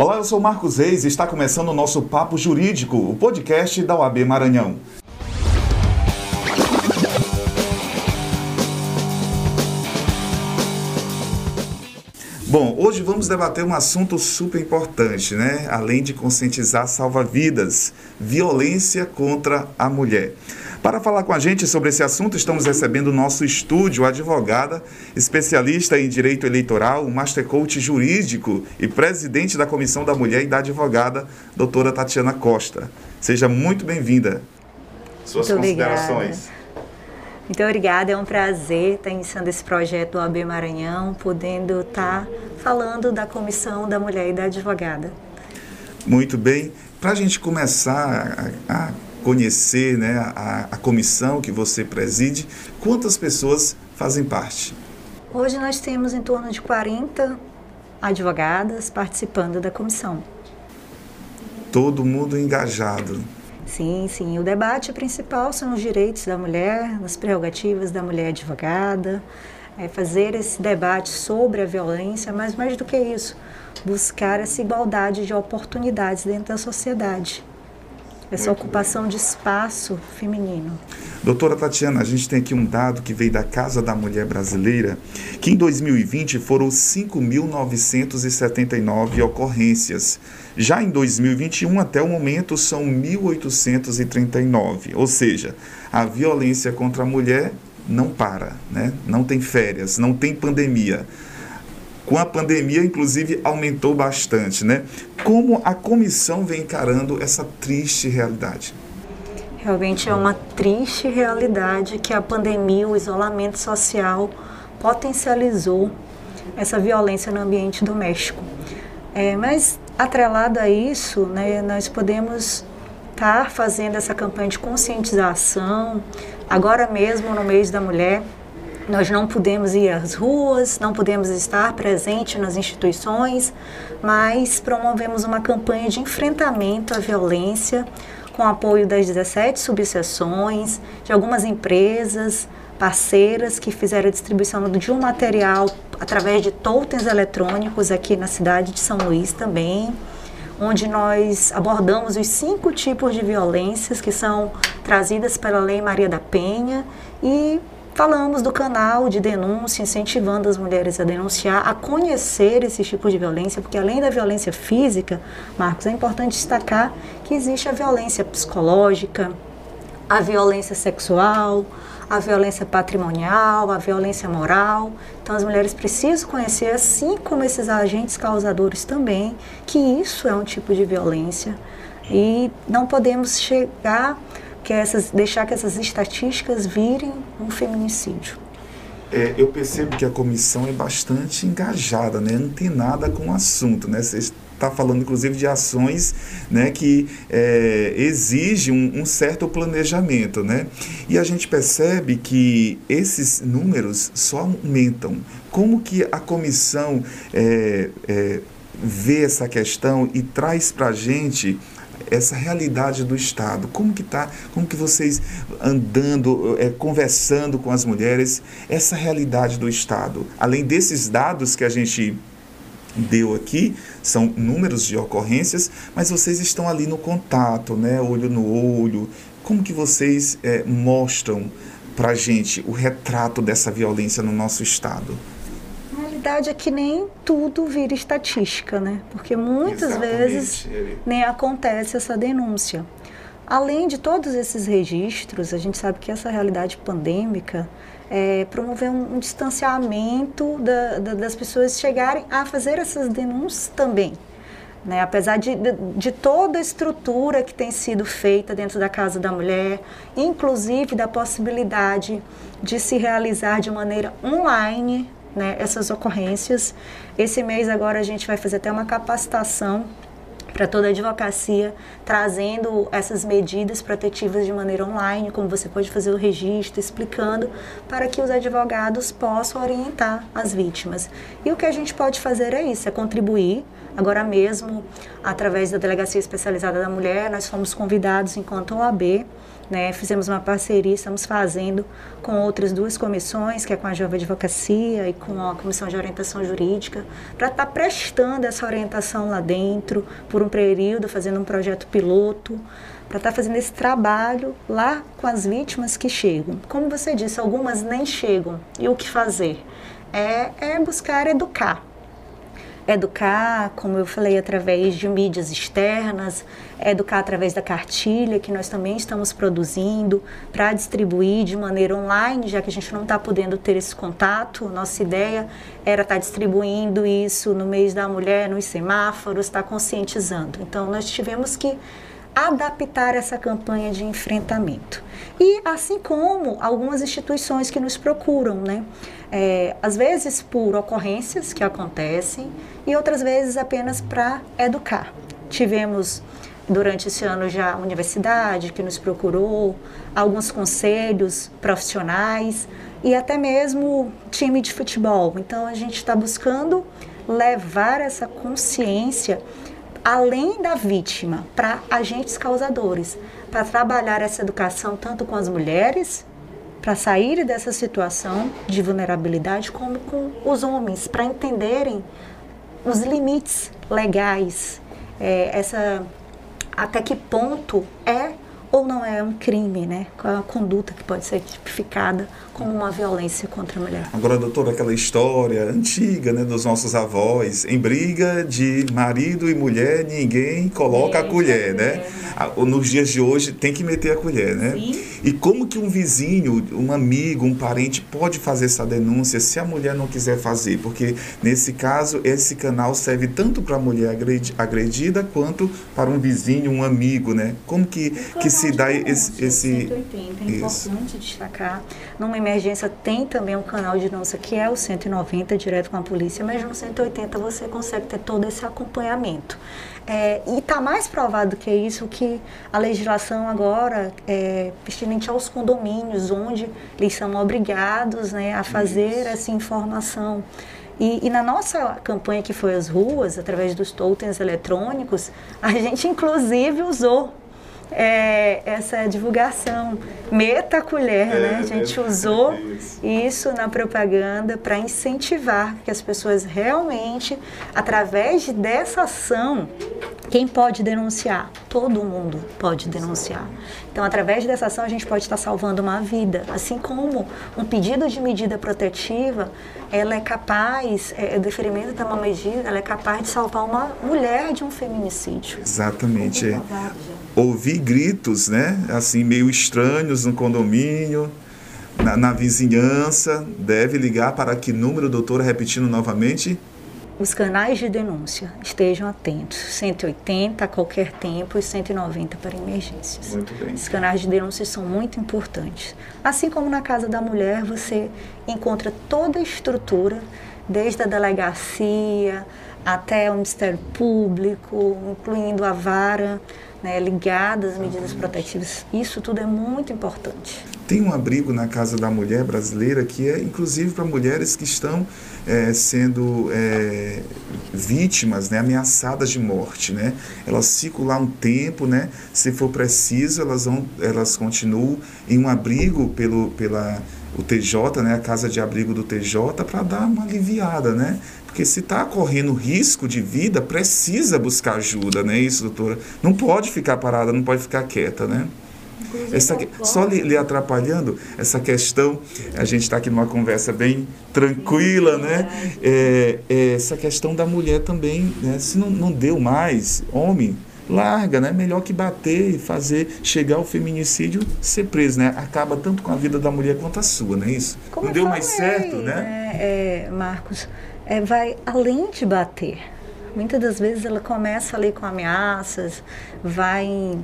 Olá, eu sou Marcos Reis e está começando o nosso Papo Jurídico, o podcast da OAB Maranhão. Bom, hoje vamos debater um assunto super importante, né? Além de conscientizar salva-vidas, violência contra a mulher. Para falar com a gente sobre esse assunto, estamos recebendo o nosso estúdio a advogada, especialista em direito eleitoral, master coach jurídico e presidente da Comissão da Mulher e da Advogada, doutora Tatiana Costa. Seja muito bem-vinda. Suas muito considerações. Obrigada. Muito obrigada, é um prazer estar iniciando esse projeto do AB Maranhão, podendo estar falando da Comissão da Mulher e da Advogada. Muito bem. Para a gente começar a, a conhecer né, a, a comissão que você preside, quantas pessoas fazem parte? Hoje nós temos em torno de 40 advogadas participando da comissão. Todo mundo engajado. Sim, sim. O debate principal são os direitos da mulher, as prerrogativas da mulher advogada, é fazer esse debate sobre a violência, mas mais do que isso, buscar essa igualdade de oportunidades dentro da sociedade. Essa Muito ocupação bem. de espaço feminino. Doutora Tatiana, a gente tem aqui um dado que veio da Casa da Mulher Brasileira, que em 2020 foram 5.979 ocorrências. Já em 2021, até o momento, são 1.839. Ou seja, a violência contra a mulher não para, né? não tem férias, não tem pandemia. Com a pandemia, inclusive, aumentou bastante, né? Como a comissão vem encarando essa triste realidade? Realmente é uma triste realidade que a pandemia, o isolamento social potencializou essa violência no ambiente doméstico. É, mas atrelado a isso, né, nós podemos estar tá fazendo essa campanha de conscientização, agora mesmo no mês da mulher, nós não podemos ir às ruas, não podemos estar presente nas instituições, mas promovemos uma campanha de enfrentamento à violência com apoio das 17 subseções, de algumas empresas parceiras que fizeram a distribuição de um material através de totens eletrônicos aqui na cidade de São Luís também, onde nós abordamos os cinco tipos de violências que são trazidas pela Lei Maria da Penha e Falamos do canal de denúncia, incentivando as mulheres a denunciar, a conhecer esse tipo de violência, porque além da violência física, Marcos, é importante destacar que existe a violência psicológica, a violência sexual, a violência patrimonial, a violência moral. Então as mulheres precisam conhecer, assim como esses agentes causadores também, que isso é um tipo de violência e não podemos chegar que essas, deixar que essas estatísticas virem um feminicídio. É, eu percebo que a comissão é bastante engajada, né? antenada com o assunto. Né? Você está falando, inclusive, de ações né, que é, exigem um, um, certo planejamento. Né? E a gente percebe que esses números só aumentam. Como que a comissão é, é, vê essa questão e traz para a gente essa realidade do Estado. Como que tá? Como que vocês andando, é, conversando com as mulheres, essa realidade do Estado? Além desses dados que a gente deu aqui, são números de ocorrências, mas vocês estão ali no contato, né, olho no olho. Como que vocês é, mostram para gente o retrato dessa violência no nosso Estado? Realidade é que nem tudo vira estatística, né? Porque muitas Exatamente. vezes nem acontece essa denúncia. Além de todos esses registros, a gente sabe que essa realidade pandêmica é, promoveu um, um distanciamento da, da, das pessoas chegarem a fazer essas denúncias também. Né? Apesar de, de, de, toda a estrutura que tem sido feita dentro da Casa da Mulher, inclusive da possibilidade de se realizar de maneira online né, essas ocorrências. Esse mês agora a gente vai fazer até uma capacitação para toda a advocacia, trazendo essas medidas protetivas de maneira online, como você pode fazer o registro, explicando, para que os advogados possam orientar as vítimas. E o que a gente pode fazer é isso, é contribuir. Agora mesmo, através da Delegacia Especializada da Mulher, nós fomos convidados, enquanto OAB, né? Fizemos uma parceria, estamos fazendo com outras duas comissões, que é com a Jovem Advocacia e com a Comissão de Orientação Jurídica, para estar tá prestando essa orientação lá dentro por um período, fazendo um projeto piloto, para estar tá fazendo esse trabalho lá com as vítimas que chegam. Como você disse, algumas nem chegam. E o que fazer? É, é buscar educar educar, como eu falei, através de mídias externas, educar através da cartilha, que nós também estamos produzindo, para distribuir de maneira online, já que a gente não está podendo ter esse contato. Nossa ideia era estar tá distribuindo isso no mês da mulher, nos semáforos, estar tá conscientizando. Então, nós tivemos que adaptar essa campanha de enfrentamento. E assim como algumas instituições que nos procuram, né? É, às vezes por ocorrências que acontecem e outras vezes apenas para educar. Tivemos durante esse ano já a universidade que nos procurou, alguns conselhos profissionais e até mesmo time de futebol. Então a gente está buscando levar essa consciência além da vítima, para agentes causadores, para trabalhar essa educação tanto com as mulheres, para saírem dessa situação de vulnerabilidade, como com os homens, para entenderem os limites legais, é, essa até que ponto é ou não é um crime, né? Qual é a conduta que pode ser tipificada como uma violência contra a mulher. Agora, doutora, aquela história antiga, né, dos nossos avós, em briga de marido e mulher, ninguém coloca a colher, né? Nos dias de hoje tem que meter a colher, né? Sim. E como que um vizinho, um amigo, um parente pode fazer essa denúncia se a mulher não quiser fazer? Porque nesse caso, esse canal serve tanto para a mulher agredida quanto para um vizinho, um amigo, né? Como que, que se dá esse... esse... 180, é importante destacar. Numa emergência tem também um canal de denúncia que é o 190, direto com a polícia, mas no 180 você consegue ter todo esse acompanhamento. É, e está mais provado que isso que a legislação agora é pertinente aos condomínios, onde eles são obrigados né, a fazer isso. essa informação. E, e, na nossa campanha que foi as ruas, através dos totens eletrônicos, a gente inclusive usou é, essa divulgação. Meta a colher, é, né? A gente usou isso. isso na propaganda para incentivar que as pessoas realmente, através dessa ação, quem pode denunciar? Todo mundo pode denunciar. Então, através dessa ação, a gente pode estar salvando uma vida. Assim como um pedido de medida protetiva, ela é capaz, é, o deferimento de uma medida, ela é capaz de salvar uma mulher de um feminicídio. Exatamente. É. Ouvir gritos, né? Assim, meio estranhos no condomínio. Na, na, vizinhança, deve ligar para que número, doutora, repetindo novamente? Os canais de denúncia estejam atentos. 180 a qualquer tempo e 190 para emergências. Muito bem. Os canais de denúncia são muito importantes. Assim como na Casa da Mulher, você encontra toda a estrutura, desde a delegacia até o Ministério Público, incluindo a vara, né, ligada às medidas protetivas. Isso tudo é muito importante. Tem um abrigo na Casa da Mulher brasileira que é inclusive para mulheres que estão é, sendo é, vítimas, né, ameaçadas de morte. Né? Elas ficam lá um tempo, né? se for preciso, elas, vão, elas continuam em um abrigo pelo, pela o TJ, né, a casa de abrigo do TJ, para dar uma aliviada, né? Porque se está correndo risco de vida, precisa buscar ajuda, né? Isso, doutora. Não pode ficar parada, não pode ficar quieta, né? Essa, só lhe, lhe, atrapalhando essa questão, a gente está aqui numa conversa bem tranquila, né? É, é, essa questão da mulher também, né? se não, não deu mais, homem, larga, né? Melhor que bater e fazer chegar ao feminicídio, ser preso, né? Acaba tanto com a vida da mulher quanto a sua, não é isso? Como não deu falei, mais certo, né? É, Marcos, é, vai além de bater. Muitas das vezes ela começa ali com ameaças, vai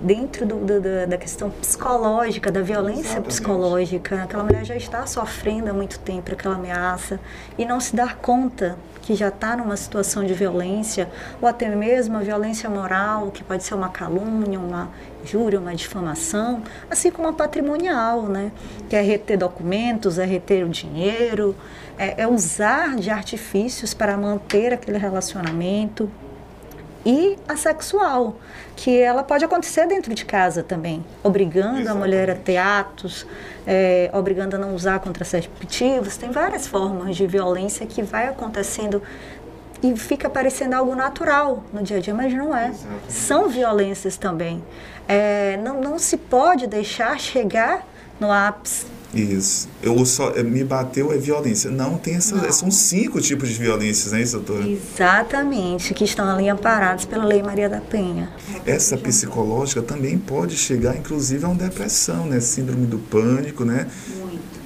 dentro do, do, da questão psicológica, da violência Exatamente. psicológica. Aquela mulher já está sofrendo há muito tempo aquela ameaça e não se dar conta que já está numa situação de violência, ou até mesmo a violência moral, que pode ser uma calúnia, uma injúria, uma difamação, assim como a patrimonial, né? que é reter documentos, é reter o dinheiro, é, é usar de artifícios para manter aquele relacionamento e a sexual, que ela pode acontecer dentro de casa também, obrigando Exatamente. a mulher a ter atos, é, obrigando a não usar contraceptivos. Tem várias formas de violência que vai acontecendo e fica parecendo algo natural no dia a dia, mas não é. Exatamente. São violências também. É, não, não se pode deixar chegar no ápice isso. Eu só eh, me bateu é violência. Não tem essa. Não. São cinco tipos de violências, né, doutora? Exatamente, que estão ali amparados pela Lei Maria da Penha. Essa psicológica também pode chegar, inclusive, a uma depressão, né? Síndrome do pânico, né? Muito.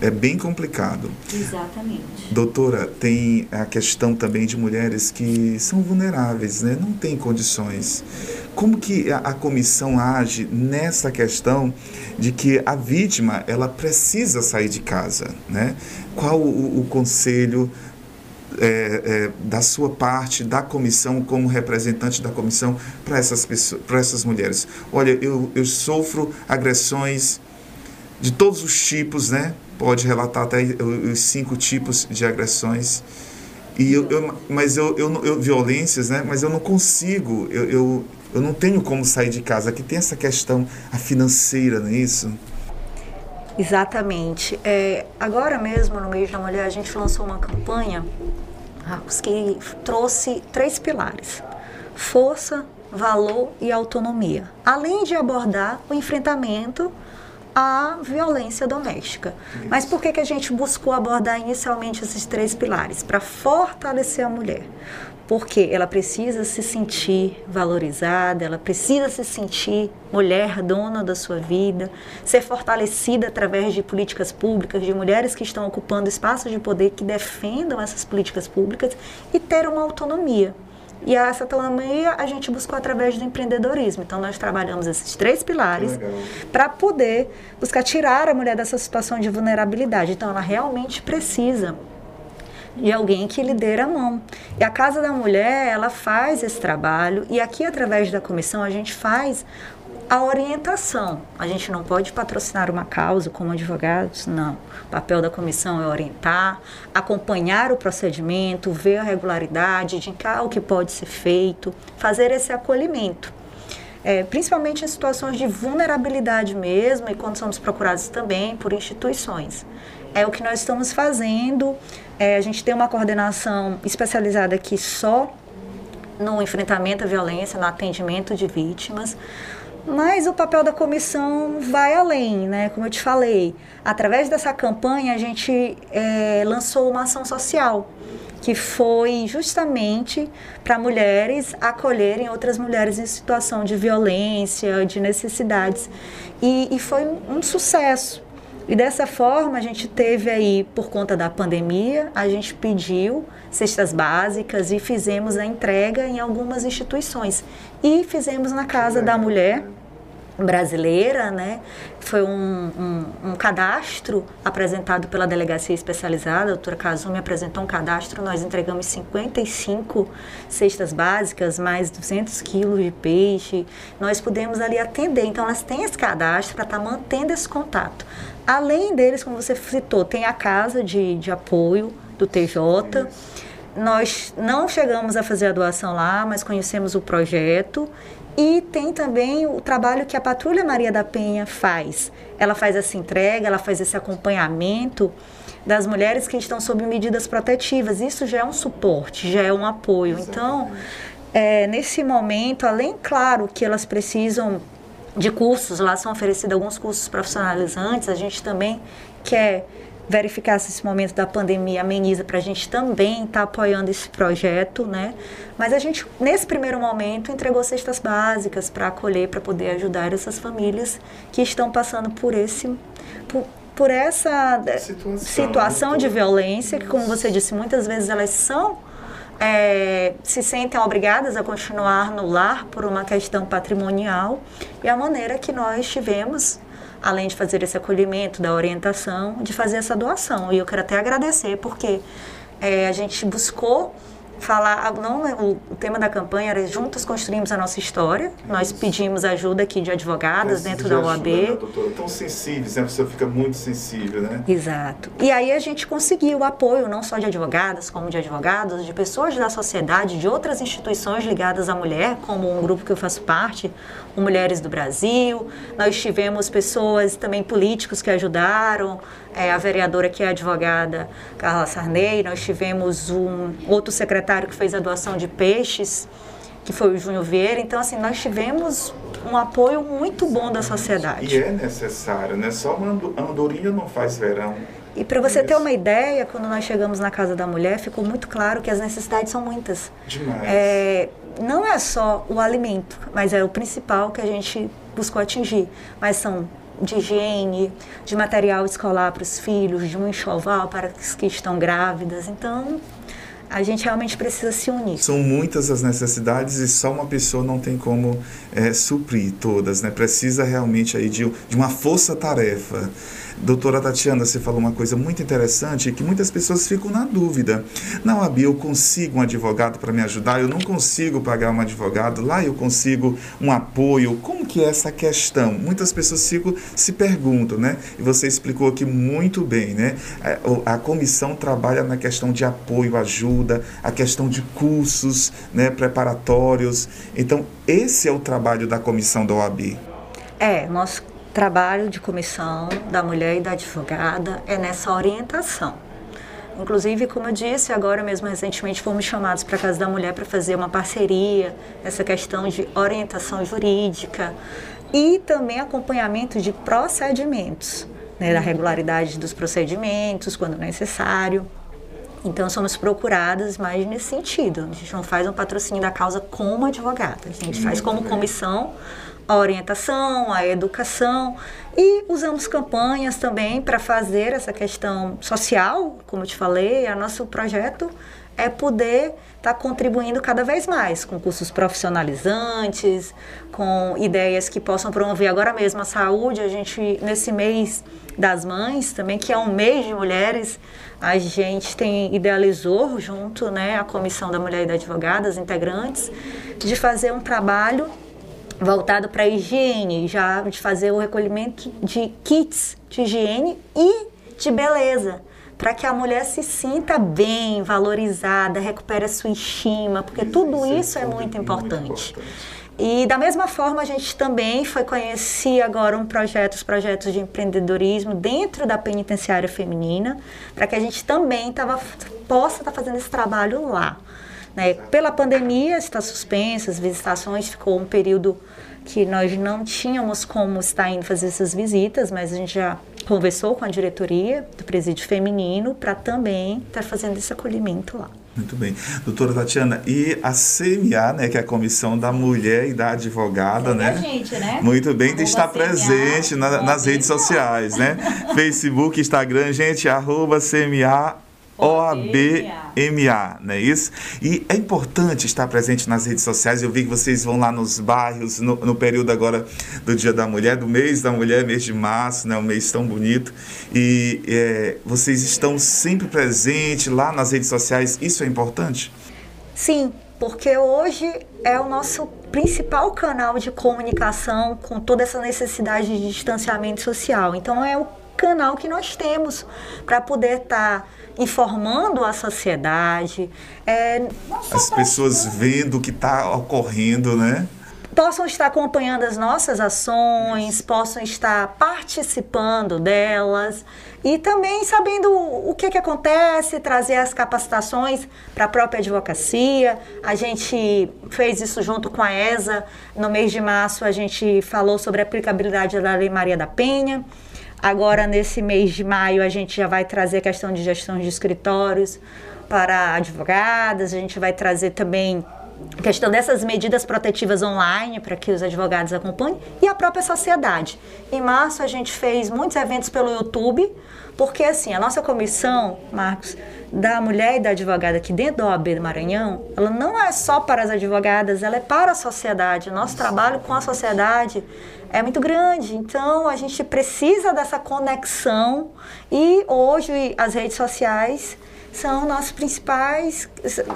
É bem complicado. Exatamente. Doutora, tem a questão também de mulheres que são vulneráveis, né? Não têm condições. Como que a, a comissão age nessa questão de que a vítima ela precisa sair de casa, né? Qual o, o conselho é, é, da sua parte, da comissão, como representante da comissão, para essas pessoas, essas mulheres? Olha, eu, eu sofro agressões de todos os tipos, né? Pode relatar até os cinco tipos de agressões. E eu, eu mas eu, eu, eu, violências, né? Mas eu não consigo, eu, eu, eu não tenho como sair de casa. Aqui tem essa questão a financeira, não é isso? Exatamente. É, agora mesmo, no mês da mulher, a gente lançou uma campanha que trouxe três pilares: força, valor e autonomia. Além de abordar o enfrentamento à violência doméstica. Isso. Mas por que, que a gente buscou abordar inicialmente esses três pilares? Para fortalecer a mulher porque ela precisa se sentir valorizada, ela precisa se sentir mulher dona da sua vida, ser fortalecida através de políticas públicas, de mulheres que estão ocupando espaços de poder que defendam essas políticas públicas e ter uma autonomia. E essa autonomia a gente buscou através do empreendedorismo. Então, nós trabalhamos esses três pilares para poder buscar tirar a mulher dessa situação de vulnerabilidade. Então, ela realmente precisa de alguém que lhe dê a mão. E a Casa da Mulher, ela faz esse trabalho e aqui através da comissão a gente faz a orientação. A gente não pode patrocinar uma causa como advogados, não. O papel da comissão é orientar, acompanhar o procedimento, ver a regularidade, indicar o que pode ser feito, fazer esse acolhimento. É, principalmente em situações de vulnerabilidade mesmo e quando somos procurados também por instituições. É o que nós estamos fazendo é, a gente tem uma coordenação especializada aqui só no enfrentamento à violência, no atendimento de vítimas. Mas o papel da comissão vai além, né? Como eu te falei, através dessa campanha a gente é, lançou uma ação social que foi justamente para mulheres acolherem outras mulheres em situação de violência, de necessidades. E, e foi um sucesso. E dessa forma, a gente teve aí, por conta da pandemia, a gente pediu cestas básicas e fizemos a entrega em algumas instituições. E fizemos na Casa da Mulher brasileira, né? Foi um, um, um, cadastro apresentado pela delegacia especializada, a doutora Kazumi apresentou um cadastro, nós entregamos 55 cestas básicas, mais 200 quilos de peixe, nós pudemos ali atender, então elas têm esse cadastro para estar tá mantendo esse contato. Além deles, como você citou, tem a casa de, de apoio do TJ. Nós não chegamos a fazer a doação lá, mas conhecemos o projeto. E tem também o trabalho que a Patrulha Maria da Penha faz. Ela faz essa entrega, ela faz esse acompanhamento das mulheres que estão sob medidas protetivas. Isso já é um suporte, já é um apoio. Então, é, nesse momento, além, claro, que elas precisam de cursos, lá são oferecidos alguns cursos profissionalizantes, a gente também quer verificar se esse momento da pandemia ameniza para a gente também estar tá apoiando esse projeto, né? Mas a gente, nesse primeiro momento, entregou cestas básicas para acolher, para poder ajudar essas famílias que estão passando por esse, por, por essa situação, situação de violência, que, como você disse, muitas vezes elas são é, se sentem obrigadas a continuar no lar por uma questão patrimonial e a maneira que nós tivemos, além de fazer esse acolhimento, da orientação, de fazer essa doação. E eu quero até agradecer porque é, a gente buscou falar, não, o, o, tema da campanha era juntos construímos a nossa história. Nós pedimos ajuda aqui de advogadas dentro da OAB. Ajuda, né, doutora? Tão sensíveis, né? A pessoa fica muito sensível, né? Exato. E aí a gente conseguiu o apoio não só de advogadas, como de advogados, de pessoas da sociedade, de outras instituições ligadas à mulher, como um grupo que eu faço parte, o Mulheres do Brasil. Nós tivemos pessoas também políticos que ajudaram, é, a vereadora que é advogada, Carla Sarney, nós tivemos um outro secretário que fez a doação de peixes, que foi o Júnior Vieira. Então, assim, nós tivemos um apoio muito bom da sociedade. E é necessário, né? Só uma andorinha não faz verão. E para você ter uma ideia, quando nós chegamos na Casa da Mulher, ficou muito claro que as necessidades são muitas. Demais. É, não é só o alimento, mas é o principal que a gente buscou atingir. Mas são de higiene, de material escolar para os filhos, de um enxoval para as que estão grávidas. Então, a gente realmente precisa se unir. São muitas as necessidades e só uma pessoa não tem como é, suprir todas, né? Precisa realmente aí de, de uma força-tarefa. Doutora Tatiana, você falou uma coisa muito interessante que muitas pessoas ficam na dúvida. Na OAB eu consigo um advogado para me ajudar, eu não consigo pagar um advogado, lá eu consigo um apoio. Como que é essa questão? Muitas pessoas ficam, se perguntam, né? E você explicou aqui muito bem, né? A, a comissão trabalha na questão de apoio, ajuda, a questão de cursos né, preparatórios. Então, esse é o trabalho da comissão da OAB. É, nós trabalho de comissão da mulher e da advogada é nessa orientação. Inclusive, como eu disse, agora mesmo recentemente fomos chamados para a Casa da Mulher para fazer uma parceria nessa questão de orientação jurídica e também acompanhamento de procedimentos, né, da regularidade dos procedimentos, quando necessário. Então, somos procuradas mais nesse sentido. A gente não faz um patrocínio da causa como advogada, a gente faz como comissão a orientação, a educação. E usamos campanhas também para fazer essa questão social, como eu te falei, a nosso projeto é poder estar tá contribuindo cada vez mais com cursos profissionalizantes, com ideias que possam promover agora mesmo a saúde. A gente, nesse mês das mães também, que é um mês de mulheres, a gente tem idealizou junto né, a Comissão da Mulher e da Advogada, as integrantes, de fazer um trabalho voltado para a higiene, já de fazer o recolhimento de kits de higiene e de beleza, para que a mulher se sinta bem, valorizada, recupere a sua estima, porque tudo isso é muito importante. E da mesma forma a gente também foi conhecer agora um projeto, os projetos de empreendedorismo dentro da penitenciária feminina, para que a gente também tava, possa estar tá fazendo esse trabalho lá. Né? Pela pandemia está suspensa, as visitações ficou um período que nós não tínhamos como estar indo fazer essas visitas, mas a gente já conversou com a diretoria do presídio feminino para também estar tá fazendo esse acolhimento lá. Muito bem. Doutora Tatiana, e a CMA, né, que é a Comissão da Mulher e da Advogada, né? Gente, né? Muito bem, de estar presente na, nas redes sociais, né? Facebook, Instagram, gente, arroba CMA OABMA, não é isso? E é importante estar presente nas redes sociais. Eu vi que vocês vão lá nos bairros, no, no, período agora do Dia da Mulher, do mês da mulher, mês de março, né? Um mês tão bonito. E é, vocês estão sempre presentes lá nas redes sociais. Isso é importante? Sim, porque hoje é o nosso principal canal de comunicação com toda essa necessidade de distanciamento social. Então é o canal que nós temos para poder estar tá informando a sociedade. É, As pessoas vendo o que está ocorrendo, né? Possam estar acompanhando as nossas ações, possam estar participando delas e também sabendo o que, que acontece, trazer as capacitações para a própria advocacia. A gente fez isso junto com a ESA. No mês de março, a gente falou sobre a aplicabilidade da Lei Maria da Penha. Agora, nesse mês de maio, a gente já vai trazer a questão de gestão de escritórios para advogadas, a gente vai trazer também a questão dessas medidas protetivas online para que os advogados acompanhem e a própria sociedade. Em março, a gente fez muitos eventos pelo YouTube, porque assim, a nossa comissão, Marcos, da mulher e da advogada aqui dentro do OAB do Maranhão, ela não é só para as advogadas, ela é para a sociedade. Nosso trabalho com a sociedade é muito grande. Então, a gente precisa dessa conexão e hoje as redes sociais são nossos principais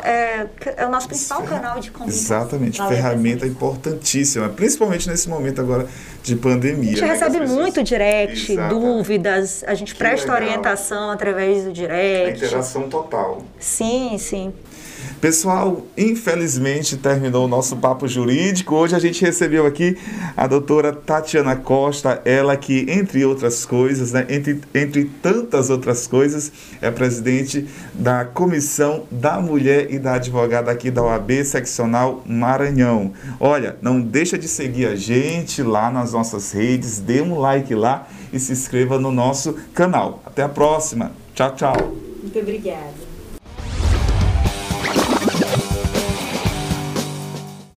é, é o nosso principal canal de comunicação. Exatamente, ferramenta importantíssima, principalmente nesse momento agora de pandemia. A gente né, recebe pessoas... muito direct, Exatamente. dúvidas, a gente que presta legal. orientação através do direct. A interação total. Sim, sim. Pessoal, infelizmente terminou o nosso papo jurídico. Hoje a gente recebeu aqui a doutora Tatiana Costa, ela que, entre outras coisas, né, entre, entre tantas outras coisas, é presidente da Comissão da Mulher e da Advogada aqui da OAB Seccional Maranhão. Olha, não deixa de seguir a gente lá nas nossas redes, dê um like lá e se inscreva no nosso canal. Até a próxima. Tchau, tchau. Muito obrigada.